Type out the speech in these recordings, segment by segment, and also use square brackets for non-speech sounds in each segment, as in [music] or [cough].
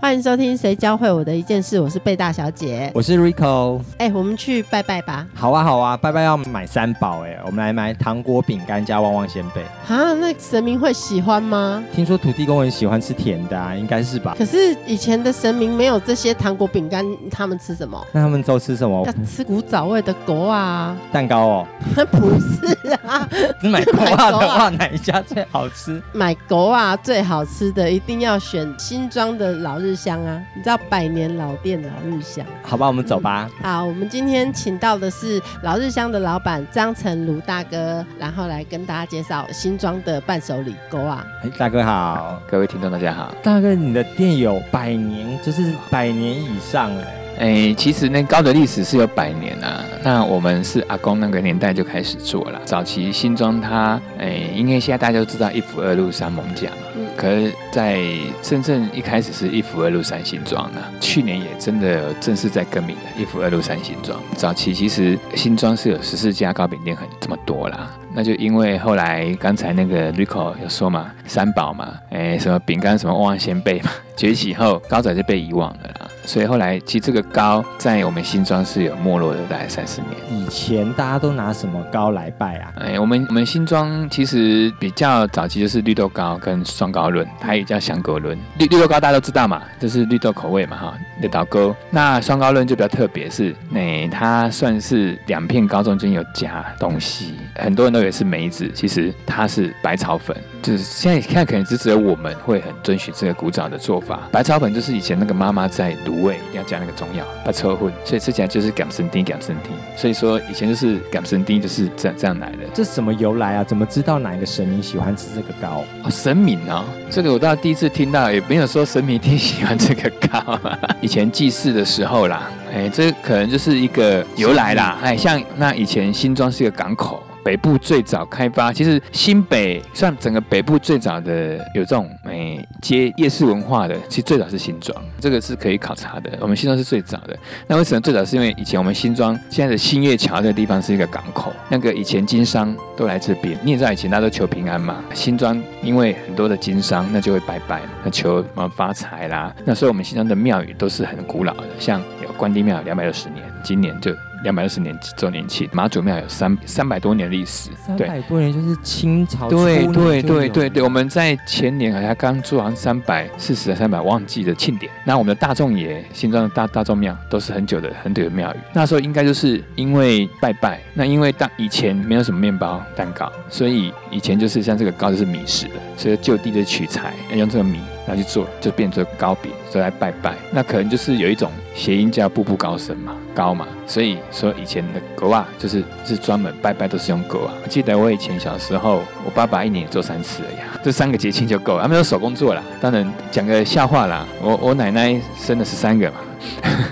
欢迎收听《谁教会我的一件事》，我是贝大小姐。我是 Rico。哎，我们去拜拜吧。好啊，好啊，拜拜要买三宝哎，我们来买糖果、饼干加旺旺仙贝。啊，那神明会喜欢吗？听说土地公很喜欢吃甜的啊，应该是吧？可是以前的神明没有这些糖果、饼干，他们吃什么？那他们都吃什么？要吃古早味的狗啊，蛋糕哦。[laughs] 不是啊，只买狗啊的话，哪一家最好吃？买狗啊最好吃的，一定要选新庄的老日。日香啊，你知道百年老店老日香？好吧，我们走吧。好，我们今天请到的是老日香的老板张成儒大哥，然后来跟大家介绍新庄的伴手礼勾啊。哎，大哥好，各位听众大家好。大哥，你的店有百年，就是百年以上哎。哎，其实那高的历史是有百年啊。那我们是阿公那个年代就开始做了。早期新庄它，哎，因为现在大家都知道一府二路三艋甲嘛。可是，在深圳一开始是一府二路三星庄呢，去年也真的正式在更名了，一府二路三星庄。早期其实新庄是有十四家糕饼店，很这么多啦。那就因为后来刚才那个 Rico 有说嘛，三宝嘛，哎，什么饼干什么旺旺仙贝嘛，崛起后高仔就被遗忘了啦。所以后来其实这个糕在我们新庄是有没落的，大概三十年。以前大家都拿什么糕来拜啊？哎，我们我们新庄其实比较早期就是绿豆糕跟双糕轮，它也叫香果轮。绿绿豆糕大家都知道嘛，就是绿豆口味嘛哈，绿豆糕。那双糕轮就比较特别，是那它算是两片糕中间有夹东西，很多人都。以为是梅子，其实它是百草粉，就是现在看可能只只有我们会很遵循这个古早的做法。百草粉就是以前那个妈妈在卤味一定要加那个中药，把车混，所以吃起来就是感生丁，感生丁。所以说以前就是感生丁就是这样这样来的。这什么由来啊？怎么知道哪一个神明喜欢吃这个糕？哦，神明啊，这个我倒第一次听到，也没有说神明一定喜欢这个糕。[laughs] 以前祭祀的时候啦，哎，这可能就是一个由来啦。哎，像那以前新庄是一个港口。北部最早开发，其实新北算整个北部最早的有这种诶街夜市文化的，其实最早是新庄，这个是可以考察的。我们新庄是最早的，那为什么最早？是因为以前我们新庄现在的新月桥这个地方是一个港口，那个以前经商都来这边。你也知道以前大家都求平安嘛，新庄因为很多的经商，那就会拜拜，那求什么发财啦。那所以我们新庄的庙宇都是很古老的，像有关帝庙两百六十年，今年就。两百二十年周年庆，妈祖庙有三三百多年历史，三百多年就是清朝。对对对对对，我们在前年好像刚做完三百四十、三百忘记的庆典。那我们的大众爷新庄的大大众庙都是很久的很久的庙宇，那时候应该就是因为拜拜，那因为当以前没有什么面包蛋糕，所以以前就是像这个糕就是米食的，所以就地的取材要用这个米。拿去做就变成糕饼，所以来拜拜。那可能就是有一种谐音叫步步高升嘛，高嘛。所以说以前的狗啊，就是是专门拜拜都是用狗啊。我记得我以前小时候，我爸爸一年做三次而已，这三个节庆就够了。他们有手工做啦。当然讲个笑话啦，我我奶奶生的是三个嘛。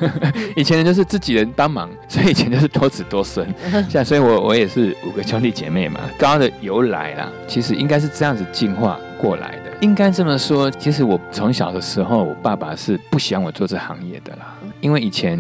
[laughs] 以前就是自己人帮忙，所以以前就是多子多孙。[laughs] 现在所以我我也是五个兄弟姐妹嘛。糕的由来啦，其实应该是这样子进化过来的。应该这么说，其实我从小的时候，我爸爸是不喜欢我做这行业的啦，因为以前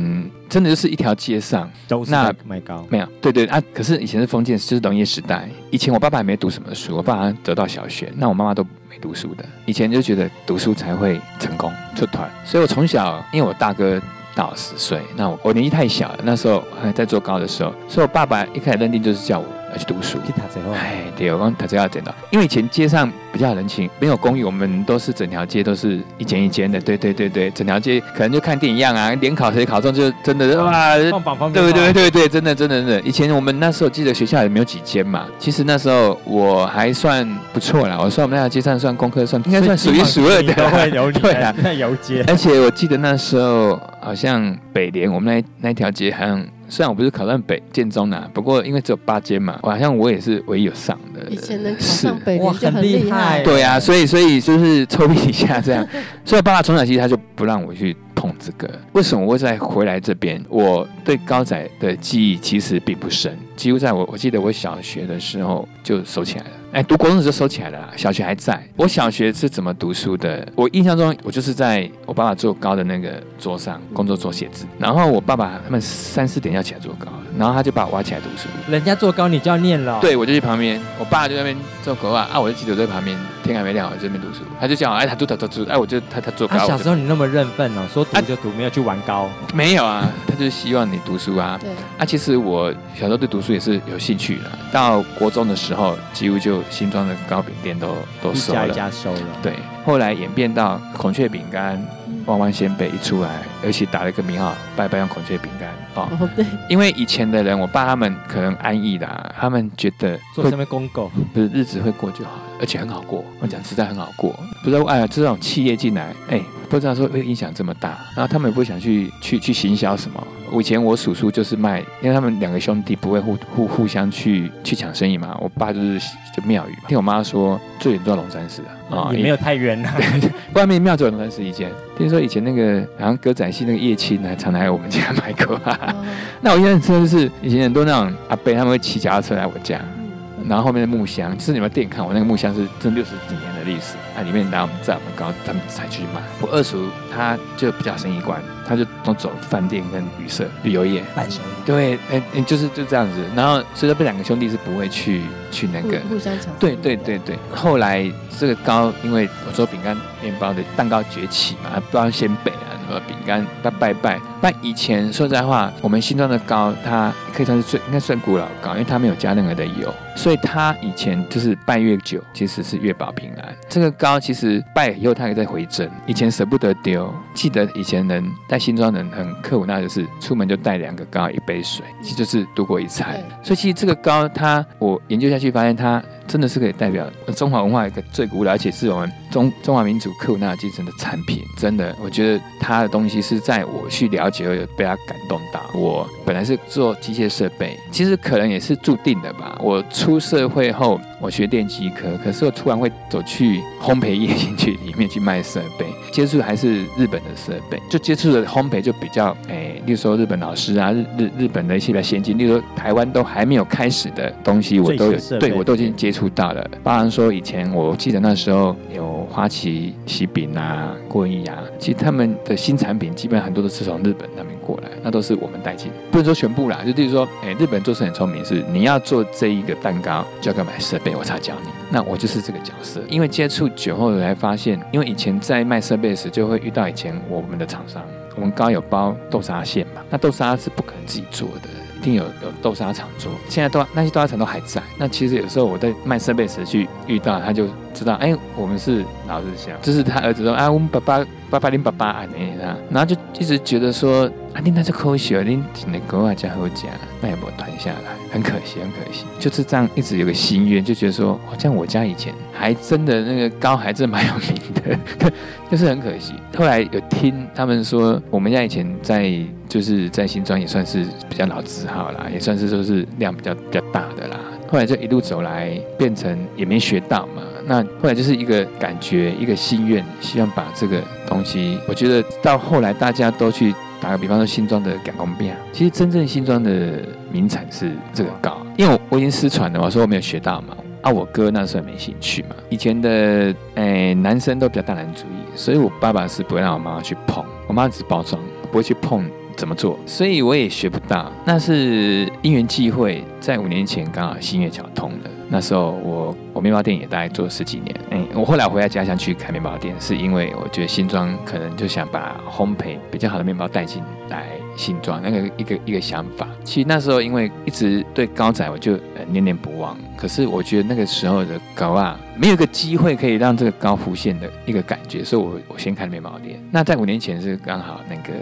真的就是一条街上都是那卖糕，没有，对对啊，可是以前是封建，就是农业时代，以前我爸爸也没读什么书，我爸爸得到小学，那我妈妈都没读书的，以前就觉得读书才会成功出团，所以我从小，因为我大哥大我十岁，那我我年纪太小了，那时候还在做糕的时候，所以我爸爸一开始认定就是叫我。要去读书，去。哎，对，我讲读这个真的，因为以前街上比较人情，没有公寓，我们都是整条街都是一间一间的。对对对对，整条街可能就看电影一样啊，联考谁考中就真的哇，放榜方对对对对，真的真的真的。以前我们那时候记得学校也没有几间嘛，其实那时候我还算不错啦，我算我们那条街上算功课算应该算数一数二的，[laughs] 对啊，游街。而且我记得那时候好像北联我们那那条街好像。虽然我不是考上北建中啊，不过因为只有八间嘛，好像我也是唯一有上的。以前能考上北联就很厉害。对啊，所以所以就是抽一下这样。[laughs] 所以爸爸从小其实他就不让我去碰这个。为什么我会再回来这边？我对高仔的记忆其实并不深，几乎在我我记得我小学的时候就收起来了。哎，读国中的时候收起来了，小学还在。我小学是怎么读书的？我印象中，我就是在我爸爸做高的那个桌上工作做写字，然后我爸爸他们三四点要起来做高，然后他就把我挖起来读书。人家做糕你就要念了。，对，我就去旁边，我爸就在那边做狗啊，啊，我就记得在旁边，天还没亮，我就在那边读书，他就叫我，哎，他读读读读，哎，我就他他做他糕，我就小时候你那么认份哦，说读就读，没有去玩糕。没有啊，他就是希望你读书啊，对，啊，其实我小时候对读书也是有兴趣的，到国中的时候，几乎就新庄的糕饼店都都一家一收了。家收了。对，后来演变到孔雀饼干、嗯弯弯仙贝一出来，而且打了一个名号，拜拜用孔雀饼干哦。哦对，因为以前的人，我爸他们可能安逸的、啊，他们觉得做什么公狗，不是日子会过就好了，而且很好过。我讲实在很好过，不知道哎呀，这种企业进来，哎，不知道说会影响这么大，然后他们也不想去去去行销什么。我以前我叔叔就是卖，因为他们两个兄弟不会互互互相去去抢生意嘛。我爸就是就庙宇嘛，听我妈说最远到龙山寺啊，也没有太远啊。[laughs] 外面庙只有龙山寺一间。听说以前那个好像歌仔戏那个叶青呢常来我们家买过。哦那我印象很深的是以前很多那种阿伯他们会骑脚踏车来我家，嗯然后后面的木箱，就是你们店看我那个木箱是真六十几年的历史，啊，里面拿我们在我们高他们才去买。我二叔他就比较生意观，他就都走饭店跟旅社旅游业。伴手礼。对，哎、哎就是就这样子。然后所以说这两个兄弟是不会去去那个互互相抢。对对对对，后来这个糕，因为我说饼干、面包的蛋糕崛起嘛，不然先北啊，什么饼干、拜拜拜。但以前说实在话，我们新庄的糕，它可以算是最应该算古老糕，因为它没有加任何的油，所以它以前就是拜越久，其实是越保平安。这个糕其实拜以后它也在回正，以前舍不得丢，记得以前人在新庄人很刻苦，那就是出门就带两个糕，一杯水，其实就是度过一餐。所以其实这个糕它，我研究下去发现它真的是可以代表中华文化一个最古老，而且是我们中中华民族刻苦纳精神的产品。真的，我觉得他的东西是在我去了解后有被他感动到。我本来是做机械设备，其实可能也是注定的吧。我出社会后，我学电机科，可是我突然会走去烘焙业进去里面去卖设备，接触还是日本的设备，就接触的烘焙就比较诶，例如说日本老师啊，日日日本的一些比较先进，例如说台湾都还没有开始的东西，我都对我都已经接触到了。包含说以前我记得那时候有花旗喜饼啊、郭文义啊，其实他们的新产品基本很多都是从日本那边过来，那都是我们带进，不能说全部啦，就例如说，诶，日本做事很聪明，是你要做这一个蛋糕就要给买设备，我才教你。那我就是这个角色，因为接触久后才发现，因为以前在卖设备时就会遇到以前我们的厂商，我们刚有包豆沙馅嘛，那豆沙是不可能自己做的。一定有有豆沙厂做，现在都那些豆沙厂都还在。那其实有时候我在卖设备时去遇到，他就知道，哎，我们是老日香，就是他儿子说，啊，我们爸爸爸爸恁爸爸啊那啊，然后就一直觉得说，啊，恁那是可惜哦，恁真的国外加好家，那也没有传下来，很可惜，很可惜。就是这样，一直有个心愿，就觉得说，好像我家以前还真的那个糕还真蛮有名的，[laughs] 就是很可惜。后来有听他们说，我们家以前在就是在新庄也算是比较老字号啦，也算是说是量比较比较大的啦。后来就一路走来，变成也没学到嘛。那后来就是一个感觉，一个心愿，希望把这个东西，我觉得到后来大家都去打个比方说新庄的赶工饼，其实真正新庄的名产是这个糕，因为我我已经失传了，我说我没有学到嘛。啊，我哥那时候没兴趣嘛。以前的诶、男生都比较大男主义，所以我爸爸是不会让我妈妈去碰，我妈只包装，不会去碰怎么做，所以我也学不到。那是因缘际会，在五年前刚好新月桥通了。那时候我我面包店也大概做了十几年，嗯、我后来回来家乡去开面包店，是因为我觉得新庄可能就想把烘焙比较好的面包带进来新庄，那个一个一个想法。其实那时候因为一直对高仔我就、呃、念念不忘，可是我觉得那个时候的高啊，没有一个机会可以让这个高浮现的一个感觉，所以我我先开了面包店。那在五年前是刚好那个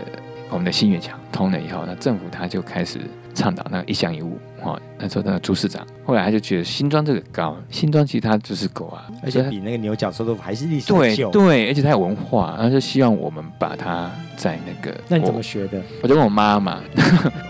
我们的新月桥通了以后，那政府他就开始倡导那个一乡一物，哦，那时候那个朱市长，后来他就觉得新庄这个高，新庄其实它就是狗啊，而且比那个牛角臭豆腐还是历史对久。对，而且它有文化，然后就希望我们把它在那个，那你怎么我学的？我就问我妈嘛，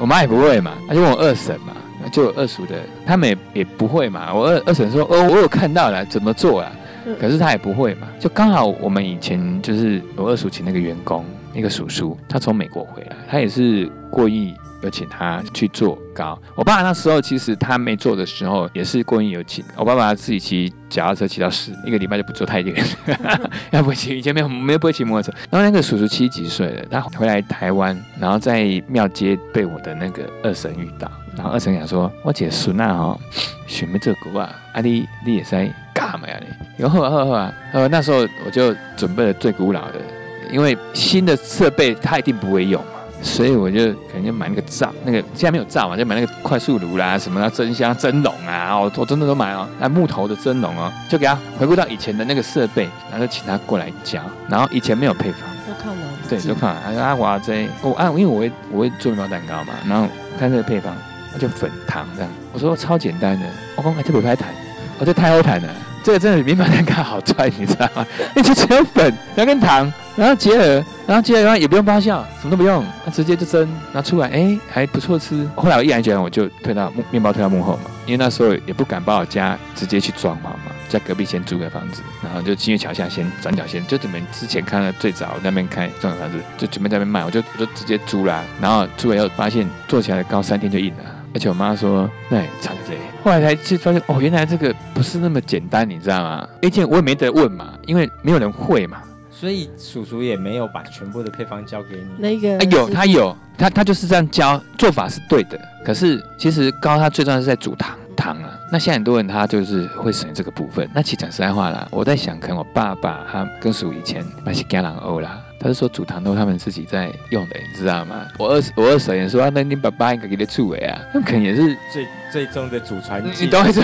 我妈也不会嘛，她就问我二婶嘛，就有二叔的，他们也也不会嘛。我二二婶说，哦，我有看到了，怎么做啊？嗯可是他也不会嘛，就刚好我们以前就是我二叔请那个员工，那个叔叔，他从美国回来，他也是过意有请他去做糕。我爸那时候其实他没做的时候，也是过意有请。我爸爸自己骑脚踏车骑到十一个礼拜就不做太远，[laughs] 要不骑以前没有没有不会骑摩托车。然后那个叔叔七几岁了，他回来台湾，然后在庙街被我的那个二婶遇到，然后二婶讲说：“我姐孙啊哈，选没这个啊，啊你你也在干嘛呀你？”然后后后啊，呃那时候我就准备了最古老的，因为新的设备他一定不会用嘛。所以我就可能就买那个灶，那个现在没有灶嘛，就买那个快速炉啦，什么的蒸箱、蒸笼啊，我我真的都买哦，那木头的蒸笼哦，就给他回顾到以前的那个设备，然后就请他过来教，然后以前没有配方，都看完对，就看啊阿华这我啊，因为我会我会做面包蛋糕嘛，然后看这个配方，那就粉糖这样，我说超简单的，我讲哎这不太弹，我这太好弹了，这个真的比面包蛋糕好赚，你知道吗？[laughs] 那就只有粉，然后跟糖，然后结合。然后接下来也不用发酵，什么都不用，那直接就蒸，拿出来，哎，还不错吃。后来我毅然决然，我就推到幕面包推到幕后嘛，因为那时候也不敢把我家直接去装潢嘛，在隔壁先租个房子，然后就金月桥下先转角先，就准备之前看到最早那边开装潢房子，就准备在那边卖，我就我就直接租啦。然后租了以后发现做起来高三天就硬了，而且我妈说那差这，后来才去发现哦，原来这个不是那么简单，你知道吗？而且我也没得问嘛，因为没有人会嘛。所以叔叔也没有把全部的配方交给你。那个啊，有他有他他就是这样教，做法是对的。可是其实高他最重要是在煮糖糖啊。那现在很多人他就是会省这个部分。那其实讲实在话啦，我在想，可能我爸爸他跟叔以前那些家人欧啦。他是说煮糖都他们自己在用的，你知道吗？我二我二婶也说，那你爸爸应该给他处理啊，那可能也是最最终的祖传，你懂意思？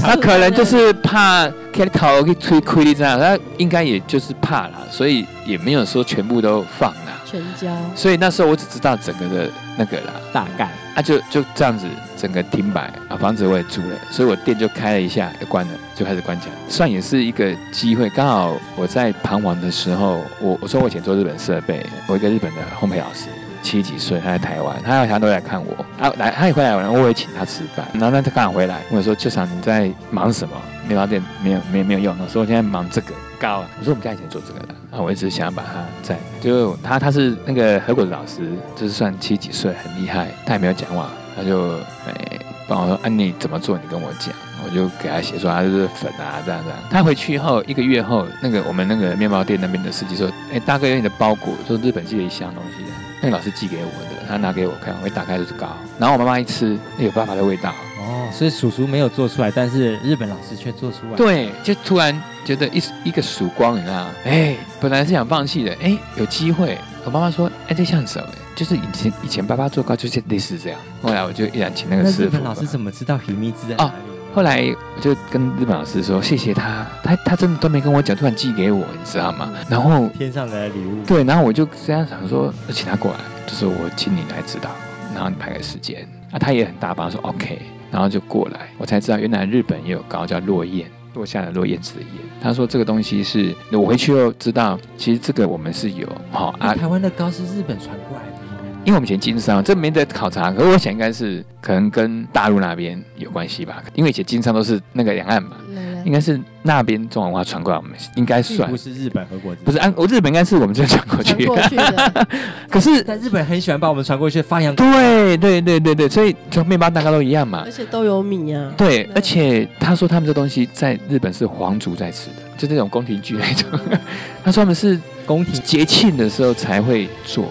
他可能就是怕开头去吹亏的这样，他应该也就是怕啦，所以也没有说全部都放啦，全交。所以那时候我只知道整个的那个啦，大概啊，就就这样子。整个停摆啊，房子我也租了，所以我店就开了一下，又关了，就开始关起来。算也是一个机会，刚好我在彷徨的时候，我我说我以前做日本设备，我一个日本的烘焙老师，七几岁，他在台湾，他要他都来看我，啊来他也回来然后，我也请他吃饭。然后他刚好回来，我说：“就想你在忙什么？面包店没有没有没有用。”我说：“我现在忙这个高。”我说：“我们家以前做这个的，啊，我一直想要把它在，就他他是那个合果的老师，就是算七几岁，很厉害，他也没有讲话，他就诶。帮我说，啊，你怎么做？你跟我讲，我就给他写说，他就是粉啊，这样这样。他回去后一个月后，那个我们那个面包店那边的司机说，哎，大哥，有你的包裹，说日本寄了一箱东西，那个老师寄给我的，他拿给我看，我一打开就是糕。然后我妈妈一吃，有爸爸的味道。哦，所以叔叔没有做出来，但是日本老师却做出来。对，就突然觉得一一个曙光，你知道吗？哎，本来是想放弃的，哎，有机会。我妈妈说，哎，这像什么？就是以前以前爸爸做糕就是类似这样，后来我就依然请那个师傅。老师怎么知道秘密字在哪里？后来我就跟日本老师说，谢谢他，他他真的都没跟我讲，突然寄给我，你知道吗？然后天上的礼物。对，然后我就这样想说，请他过来，就是我请你来指导，然后你排个时间。啊，他也很大方，说 OK，然后就过来，我才知道原来日本也有糕叫落雁，落下的落叶子的燕。他说这个东西是，我回去又知道，其实这个我们是有哦啊。台湾的高是日本传过来的。因为我们以前经商，这没得考察。可是我想应该是可能跟大陆那边有关系吧，因为以前经商都是那个两岸嘛，应该是那边中文化传过来，我们应该算不是日本和国，不是按我日本应该是我们这传过去。[laughs] 可是在日本很喜欢把我们传过去发扬。对对对对对，所以就面包蛋糕都一样嘛，而且都有米啊。对，而且他说他们这东西在日本是皇族在吃的，就这种宫廷剧那种。[laughs] 他说他们是。宫廷节庆的时候才会做，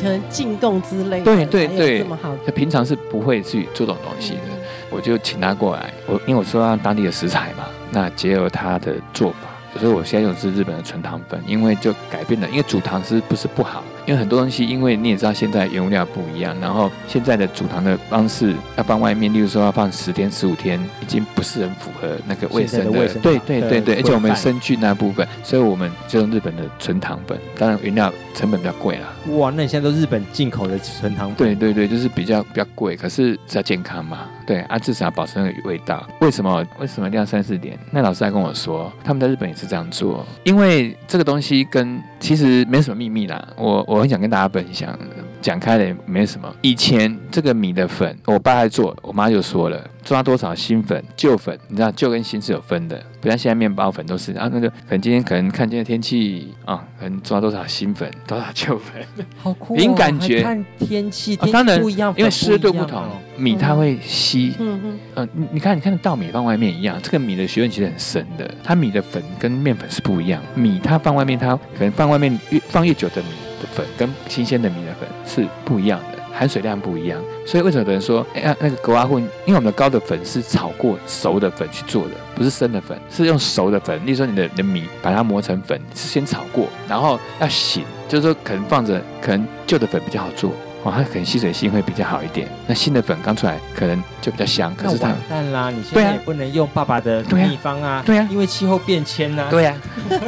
可能进贡之类。对对对，这么好，他平常是不会去做这种东西的。我就请他过来，我因为我说他当地的食材嘛，那结合他的做法，所以我现在用的是日本的纯糖粉，因为就改变了，因为煮糖是不是不好？因为很多东西，因为你也知道现在原物料不一样，然后现在的煮糖的方式要放外面，例如说要放十天、十五天，已经不是很符合那个卫生的。对对对对，而且我们生菌那部分，所以我们就用日本的纯糖粉，当然原料成本比较贵啦。哇，那你现在都日本进口的纯糖粉？对对对，就是比较比较贵，可是比较健康嘛。对啊，至少保持那个味道。为什么？为什么一定要三四点？那老师还跟我说，他们在日本也是这样做，因为这个东西跟其实没什么秘密啦。我我很想跟大家分享，讲开了也没什么。以前这个米的粉，我爸在做，我妈就说了，抓多少新粉、旧粉，你知道旧跟新是有分的，不像现在面包粉都是啊，那个可能今天可能看今天天气啊，可能抓多少新粉，多少旧粉，好酷、哦，凭感觉还看天气，天气啊当然不一样，因为湿度不同哦，米它会吸。嗯嗯，呃，你你看，你看稻米放外面一样，这个米的学问其实很深的。它米的粉跟面粉是不一样，米它放外面，它可能放外面越放越久的米的粉跟新鲜的米的粉是不一样的，含水量不一样。所以为什么有人说，哎、呀，那个格瓦混，因为我们的高的粉是炒过熟的粉去做的，不是生的粉，是用熟的粉。例如说你的你的米把它磨成粉，是先炒过，然后要醒，就是说可能放着，可能旧的粉比较好做。哦，它可能吸水性会比较好一点。那新的粉刚出来，可能就比较香，可是它完蛋啦！你现在也不能用爸爸的秘方啊，对啊因为气候变迁呐、啊。对呀、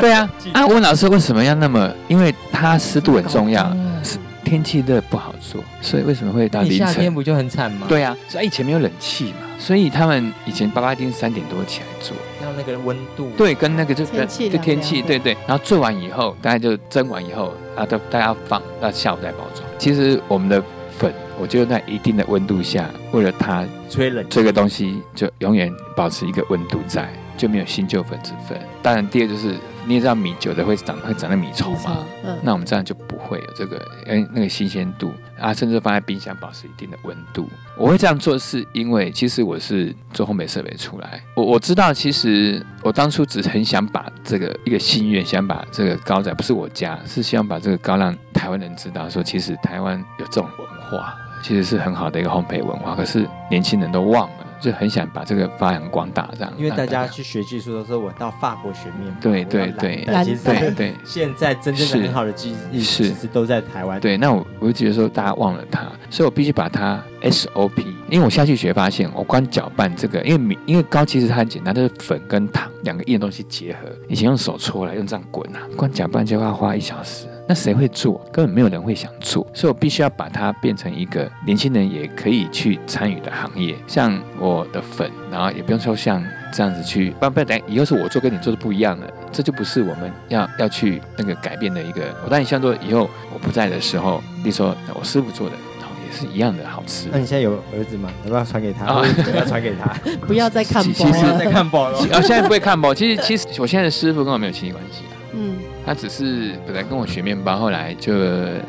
对呀、啊。我问老师为什么要那么？因为它湿度很重要，是天气热不好做，所以为什么会到凌晨？夏天不就很惨吗？，对呀、所以以前没有冷气嘛，所以他们以前爸爸一定是三点多起来做。要那个温度。对，跟那个就天气就天气，凉对对。然后做完以后，大家就蒸完以后，啊，都大家放，到下午再包装。其实我们的粉，我就在一定的温度下，为了它吹冷这个东西就永远保持一个温度在，就没有新旧粉之分。当然，第二就是你也知道米久的会长会长那米虫嘛，嗯，那我们这样就不会有这个哎那个新鲜度啊，甚至放在冰箱保持一定的温度。我会这样做是因为其实我是做烘焙设备出来，我我知道其实我当初只是很想把这个一个心愿，想把这个糕仔不是我家，是希望把这个糕让台湾人知道说，其实台湾有这种文化，其实是很好的一个烘焙文化，可是年轻人都忘了。就很想把这个发扬光大，这样。因为大家去学技术的时候我到法国学面包，对对对但其实对对 [laughs] 现在真正很好的技艺是其实都在台湾。对，那我我就觉得说大家忘了它，所以我必须把它 SOP，因为我下去学发现，我光搅拌这个，因为米因为糕其实它很简单，就是粉跟糖两个硬的东西结合，以前用手搓来，用这样滚啊，光搅拌就要花一小时。那谁会做？根本没有人会想做，所以我必须要把它变成一个年轻人也可以去参与的行业。像我的粉，然后也不用说像这样子去，不然不然等以后是我做跟你做的不一样的，这就不是我们要要去那个改变的一个。我当然希望说以后我不在的时候，比如说我师傅做的，然后也是一样的好吃那。你现在有儿子吗？要不要传给他？啊或者要不要传给他？[laughs] 不要再看播其其实了。在看宝了。啊，现在不会看包，其实其实我现在的师傅跟我没有亲戚关系啊。嗯，他只是本来跟我学面包，后来就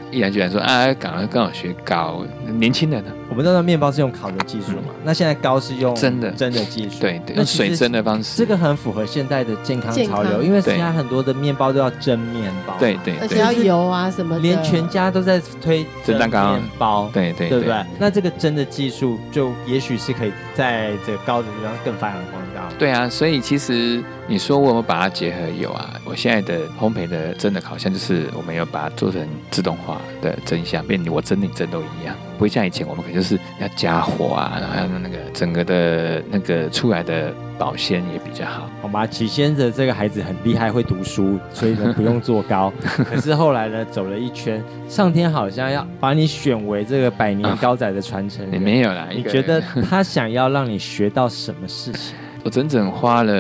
毅然决然说啊，赶快跟我学糕。年轻人呢、我们知道面包是用烤的技术嘛，那现在糕是用蒸的蒸的技术。对对，用水蒸的方式。这个很符合现代的健康潮流，因为现在很多的面包都要蒸面包，对，对对而且要油啊什么的，连全家都在推蒸蛋糕面包。对对对不对？那这个蒸的技术，就也许是可以在这个高的地方更发扬光大。对啊，所以其实你说我们把它结合有啊？我现在的烘焙的真的好像，就是我们要把它做成自动化的蒸箱，变我蒸你蒸都一样，不会像以前我们可能就是要加火啊，然后要那个整个的那个出来的保鲜也比较好。好吧，起先的这个孩子很厉害，会读书，所以呢不用做高。[laughs] 可是后来呢，走了一圈，上天好像要把你选为这个百年高仔的传承人。也没有啦，你觉得他想要让你学到什么事情？[laughs] 我整整花了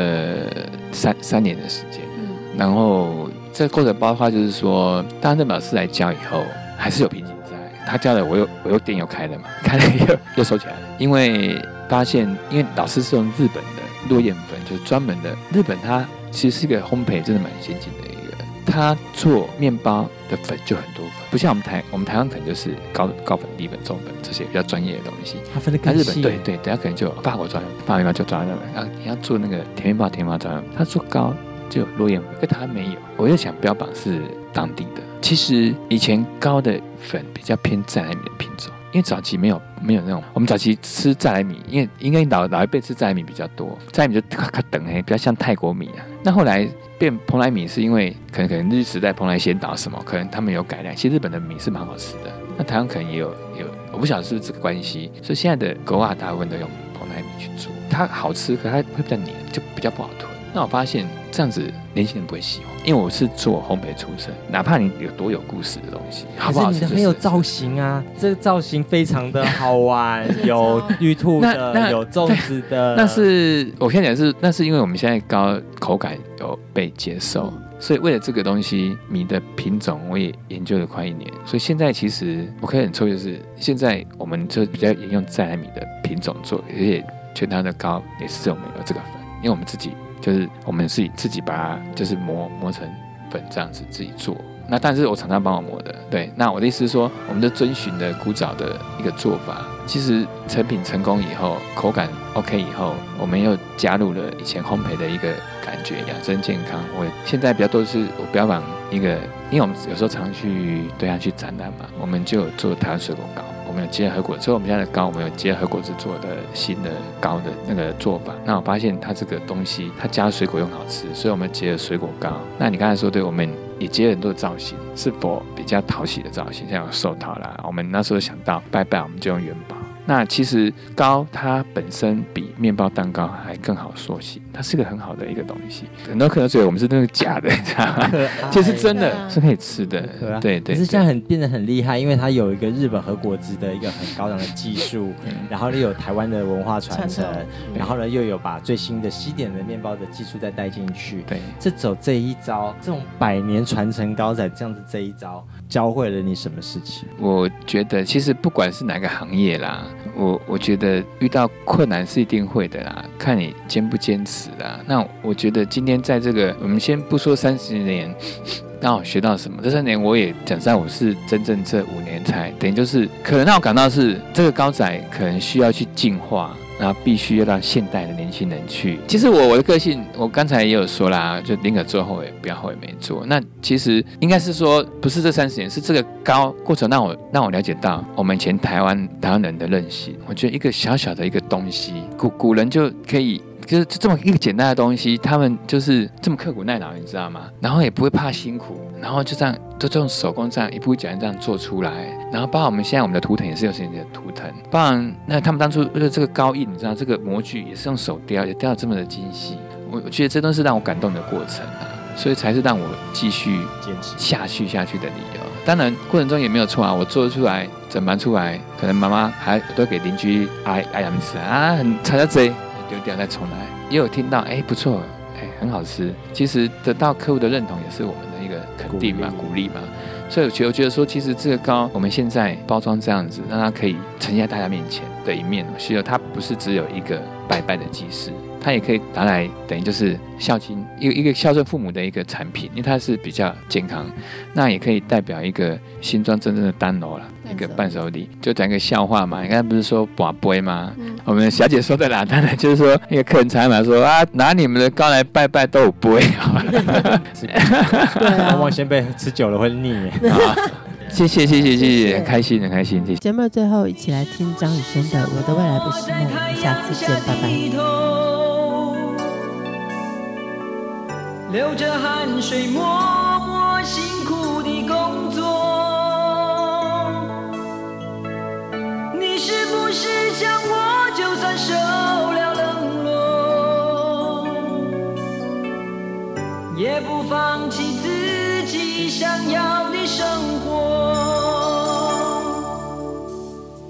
三三年的时间，嗯然后这过程包括就是说，当任老师来教以后，还是有瓶颈在。他教的我又我又店又开了嘛，开了又又收起来了，因为发现，因为老师是用日本的落叶粉，就是专门的日本，它其实是一个烘焙真的蛮先进的一个。它做面包的粉就很多粉，不像我们台我们台湾可能就是高高粉、低粉、中粉这些比较专业的东西。它分的日更细。本对对，等下可能就有法国专用，法国面包就专用，啊，你要做那个甜面包，甜面包专用，它做糕就有落叶粉，可它没有。我又想标榜是当地的，其实以前糕的粉比较偏再来米的品种，因为早期没有没有那种，我们早期吃再来米，因为应该老老一辈吃再来米比较多，再来米就咔咔等嘿，比较像泰国米啊。那后来变蓬莱米是因为可能可能日时代蓬莱仙岛什么，可能他们有改良。其实日本的米是蛮好吃的，那台湾可能也有有，我不晓得是不是这个关系，所以现在的狗啊大部分都用蓬莱米去做，它好吃，可它会比较黏，就比较不好吞。那我发现这样子年轻人不会喜欢，因为我是做烘焙出身，哪怕你有多有故事的东西，好不好是你的很有造型。啊，这个造型非常的好玩，[laughs] 有玉兔那的，有粽子的，那是我先讲的是，那是因为我们现在糕口感有被接受，所以为了这个东西，米的品种我也研究了快一年。所以现在其实我可以很抽，就是现在我们就比较沿用在来米的品种做，而且全它的糕也是我们有这个粉，因为我们自己就是我们是自己把它就是磨磨成粉这样子自己做。那但是我常常帮我磨的，对。那我的意思是说，我们就遵循的古早的一个做法。其实成品成功以后，口感 OK 以后，我们又加入了以前烘焙的一个感觉，养生健康。我现在比较多是我标榜一个，因为我们有时候常去对岸去展览嘛，我们就有做台湾水果糕。我们有结合果，所以我们家的糕，我们有结合果子做的新的糕的那个做法。那我发现它这个东西，它加水果又好吃，所以我们结合水果糕。那你刚才说对，我们也结合很多造型，是否比较讨喜的造型，像有寿桃啦。我们那时候想到拜拜，我们就用元宝。那其实糕它本身比面包蛋糕还更好塑形，它是个很好的一个东西。很多客人觉得我们是那个假的，你知道吗？其实真的是可以吃的。对对。可是现在很变得很厉害，因为它有一个日本和果子的一个很高档的技术，然后又有台湾的文化传承，然后呢又有把最新的西点的面包的技术再带进去。对，这走这一招，这种百年传承高仔这样子这一招，教会了你什么事情？我觉得其实不管是哪个行业啦。我我觉得遇到困难是一定会的啦，看你坚不坚持啦。那我觉得今天在这个，我们先不说三十年，[laughs] 让我学到什么？这三年我也讲在，我是真正这五年才等于就是可能让我感到是这个高仔可能需要去进化。然后必须要让现代的年轻人去。其实我我的个性，我刚才也有说啦，就宁可做后悔，不要后悔没做。那其实应该是说，不是这三十年，是这个高过程让我让我了解到我们前台湾台湾人的韧性。我觉得一个小小的一个东西，古古人就可以。就是这么一个简单的东西，他们就是这么刻苦耐劳，你知道吗？然后也不会怕辛苦，然后就这样，就这种手工这样一步一脚印这样做出来。然后包括我们现在我们的图腾也是有自己的图腾，包含那他们当初为了这个高印，你知道这个模具也是用手雕，也雕的这么的精细。我我觉得这都是让我感动的过程啊，所以才是让我继续坚持下去下去的理由。当然过程中也没有错啊，我做出来整盘出来，可能妈妈还都给邻居阿阿姨们吃啊，很擦擦嘴。丢掉再重来，也有听到哎不错，哎很好吃。其实得到客户的认同也是我们一个肯定嘛，鼓励嘛。所以我觉得觉得说，其实这个糕我们现在包装这样子，让它可以呈现在大家面前的一面，其实它不是只有一个拜拜的祭祀。它也可以拿来等于就是孝敬一个一个孝顺父母的一个产品，因为它是比较健康。那也可以代表一个新装真正的单楼了，一个伴手礼。就讲一个笑话嘛，你刚才不是说把杯吗？我们小姐说的啦，当然就是说那个客人才嘛说啊，拿你们的糕来拜拜都有杯。[laughs] 往往先辈吃久了会腻。谢谢谢谢谢谢，很开心很开心。节目最后一起来听张雨生的《我的未来不是梦》，下次见，拜拜。流着汗水，默默辛苦的工作。你是不是想我，就算受